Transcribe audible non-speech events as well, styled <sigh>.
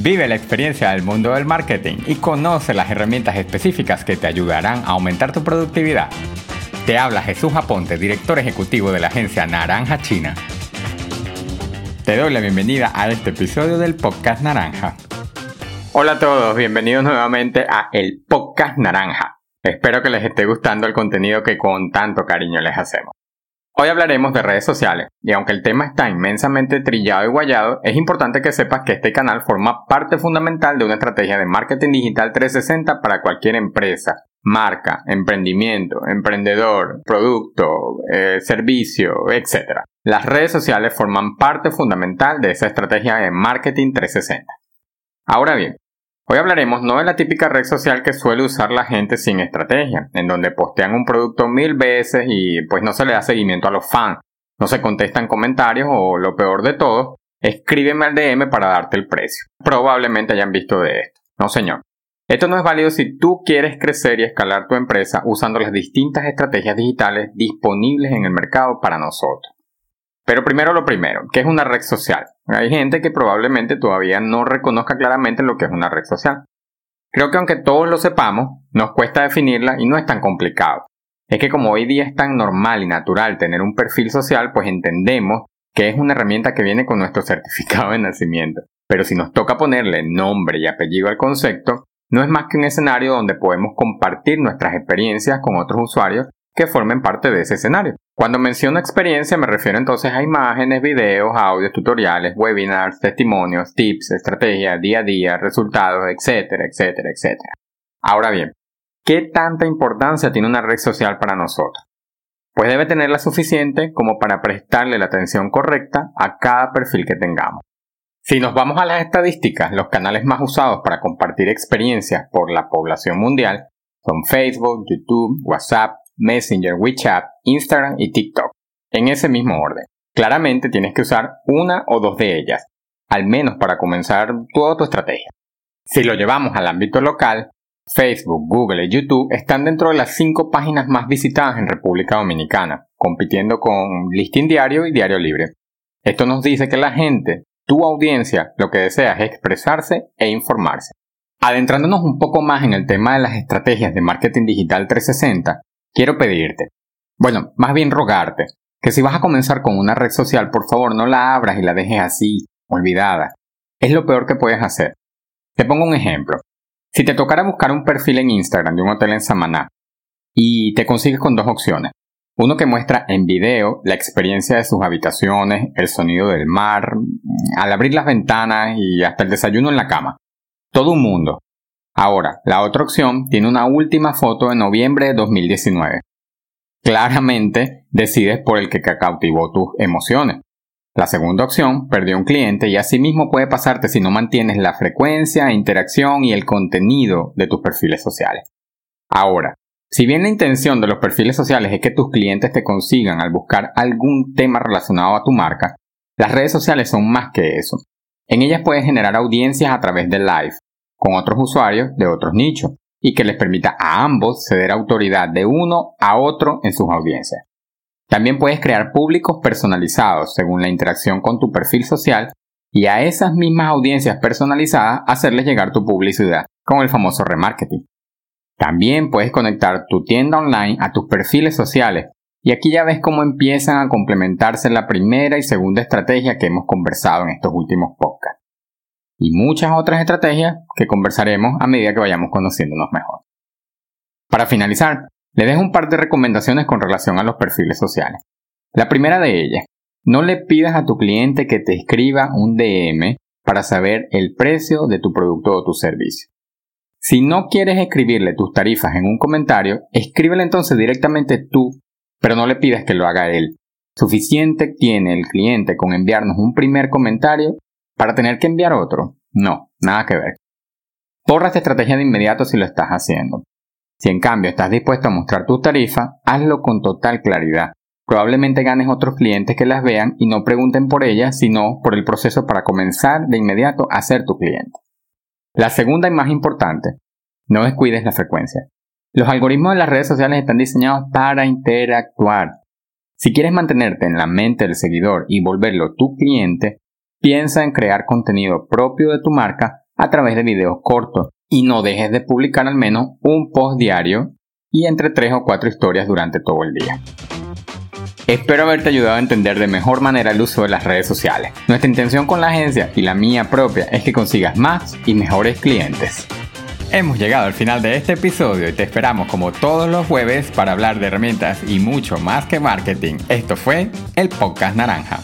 Vive la experiencia del mundo del marketing y conoce las herramientas específicas que te ayudarán a aumentar tu productividad. Te habla Jesús Aponte, director ejecutivo de la agencia Naranja China. Te doy la bienvenida a este episodio del podcast Naranja. Hola a todos, bienvenidos nuevamente a el podcast Naranja. Espero que les esté gustando el contenido que con tanto cariño les hacemos. Hoy hablaremos de redes sociales, y aunque el tema está inmensamente trillado y guayado, es importante que sepas que este canal forma parte fundamental de una estrategia de marketing digital 360 para cualquier empresa, marca, emprendimiento, emprendedor, producto, eh, servicio, etc. Las redes sociales forman parte fundamental de esa estrategia de marketing 360. Ahora bien, Hoy hablaremos no de la típica red social que suele usar la gente sin estrategia, en donde postean un producto mil veces y pues no se le da seguimiento a los fans, no se contestan comentarios o lo peor de todo, escríbeme al DM para darte el precio. Probablemente hayan visto de esto. No señor. Esto no es válido si tú quieres crecer y escalar tu empresa usando las distintas estrategias digitales disponibles en el mercado para nosotros. Pero primero lo primero, ¿qué es una red social? Hay gente que probablemente todavía no reconozca claramente lo que es una red social. Creo que aunque todos lo sepamos, nos cuesta definirla y no es tan complicado. Es que como hoy día es tan normal y natural tener un perfil social, pues entendemos que es una herramienta que viene con nuestro <laughs> certificado de nacimiento. Pero si nos toca ponerle nombre y apellido al concepto, no es más que un escenario donde podemos compartir nuestras experiencias con otros usuarios que formen parte de ese escenario. Cuando menciono experiencia me refiero entonces a imágenes, videos, audios, tutoriales, webinars, testimonios, tips, estrategias, día a día, resultados, etcétera, etcétera, etcétera. Ahora bien, ¿qué tanta importancia tiene una red social para nosotros? Pues debe tener la suficiente como para prestarle la atención correcta a cada perfil que tengamos. Si nos vamos a las estadísticas, los canales más usados para compartir experiencias por la población mundial son Facebook, YouTube, WhatsApp, Messenger, WeChat, Instagram y TikTok, en ese mismo orden. Claramente tienes que usar una o dos de ellas, al menos para comenzar toda tu estrategia. Si lo llevamos al ámbito local, Facebook, Google y YouTube están dentro de las cinco páginas más visitadas en República Dominicana, compitiendo con Listing Diario y Diario Libre. Esto nos dice que la gente, tu audiencia, lo que desea es expresarse e informarse. Adentrándonos un poco más en el tema de las estrategias de marketing digital 360, quiero pedirte, bueno, más bien rogarte, que si vas a comenzar con una red social, por favor no la abras y la dejes así, olvidada. Es lo peor que puedes hacer. Te pongo un ejemplo. Si te tocara buscar un perfil en Instagram de un hotel en Samaná y te consigues con dos opciones. Uno que muestra en video la experiencia de sus habitaciones, el sonido del mar, al abrir las ventanas y hasta el desayuno en la cama. Todo un mundo. Ahora, la otra opción tiene una última foto de noviembre de 2019. Claramente decides por el que cautivó tus emociones. La segunda opción perdió un cliente y asimismo puede pasarte si no mantienes la frecuencia, interacción y el contenido de tus perfiles sociales. Ahora, si bien la intención de los perfiles sociales es que tus clientes te consigan al buscar algún tema relacionado a tu marca, las redes sociales son más que eso. En ellas puedes generar audiencias a través de live, con otros usuarios de otros nichos y que les permita a ambos ceder autoridad de uno a otro en sus audiencias. También puedes crear públicos personalizados según la interacción con tu perfil social y a esas mismas audiencias personalizadas hacerles llegar tu publicidad con el famoso remarketing. También puedes conectar tu tienda online a tus perfiles sociales y aquí ya ves cómo empiezan a complementarse la primera y segunda estrategia que hemos conversado en estos últimos podcasts y muchas otras estrategias que conversaremos a medida que vayamos conociéndonos mejor. Para finalizar, le dejo un par de recomendaciones con relación a los perfiles sociales. La primera de ellas, no le pidas a tu cliente que te escriba un DM para saber el precio de tu producto o tu servicio. Si no quieres escribirle tus tarifas en un comentario, escríbele entonces directamente tú, pero no le pidas que lo haga él. Suficiente tiene el cliente con enviarnos un primer comentario para tener que enviar otro. No, nada que ver. Borra esta estrategia de inmediato si lo estás haciendo. Si en cambio estás dispuesto a mostrar tu tarifa, hazlo con total claridad. Probablemente ganes otros clientes que las vean y no pregunten por ellas, sino por el proceso para comenzar de inmediato a ser tu cliente. La segunda y más importante, no descuides la frecuencia. Los algoritmos de las redes sociales están diseñados para interactuar. Si quieres mantenerte en la mente del seguidor y volverlo tu cliente, Piensa en crear contenido propio de tu marca a través de videos cortos y no dejes de publicar al menos un post diario y entre 3 o 4 historias durante todo el día. Espero haberte ayudado a entender de mejor manera el uso de las redes sociales. Nuestra intención con la agencia y la mía propia es que consigas más y mejores clientes. Hemos llegado al final de este episodio y te esperamos como todos los jueves para hablar de herramientas y mucho más que marketing. Esto fue el podcast Naranja.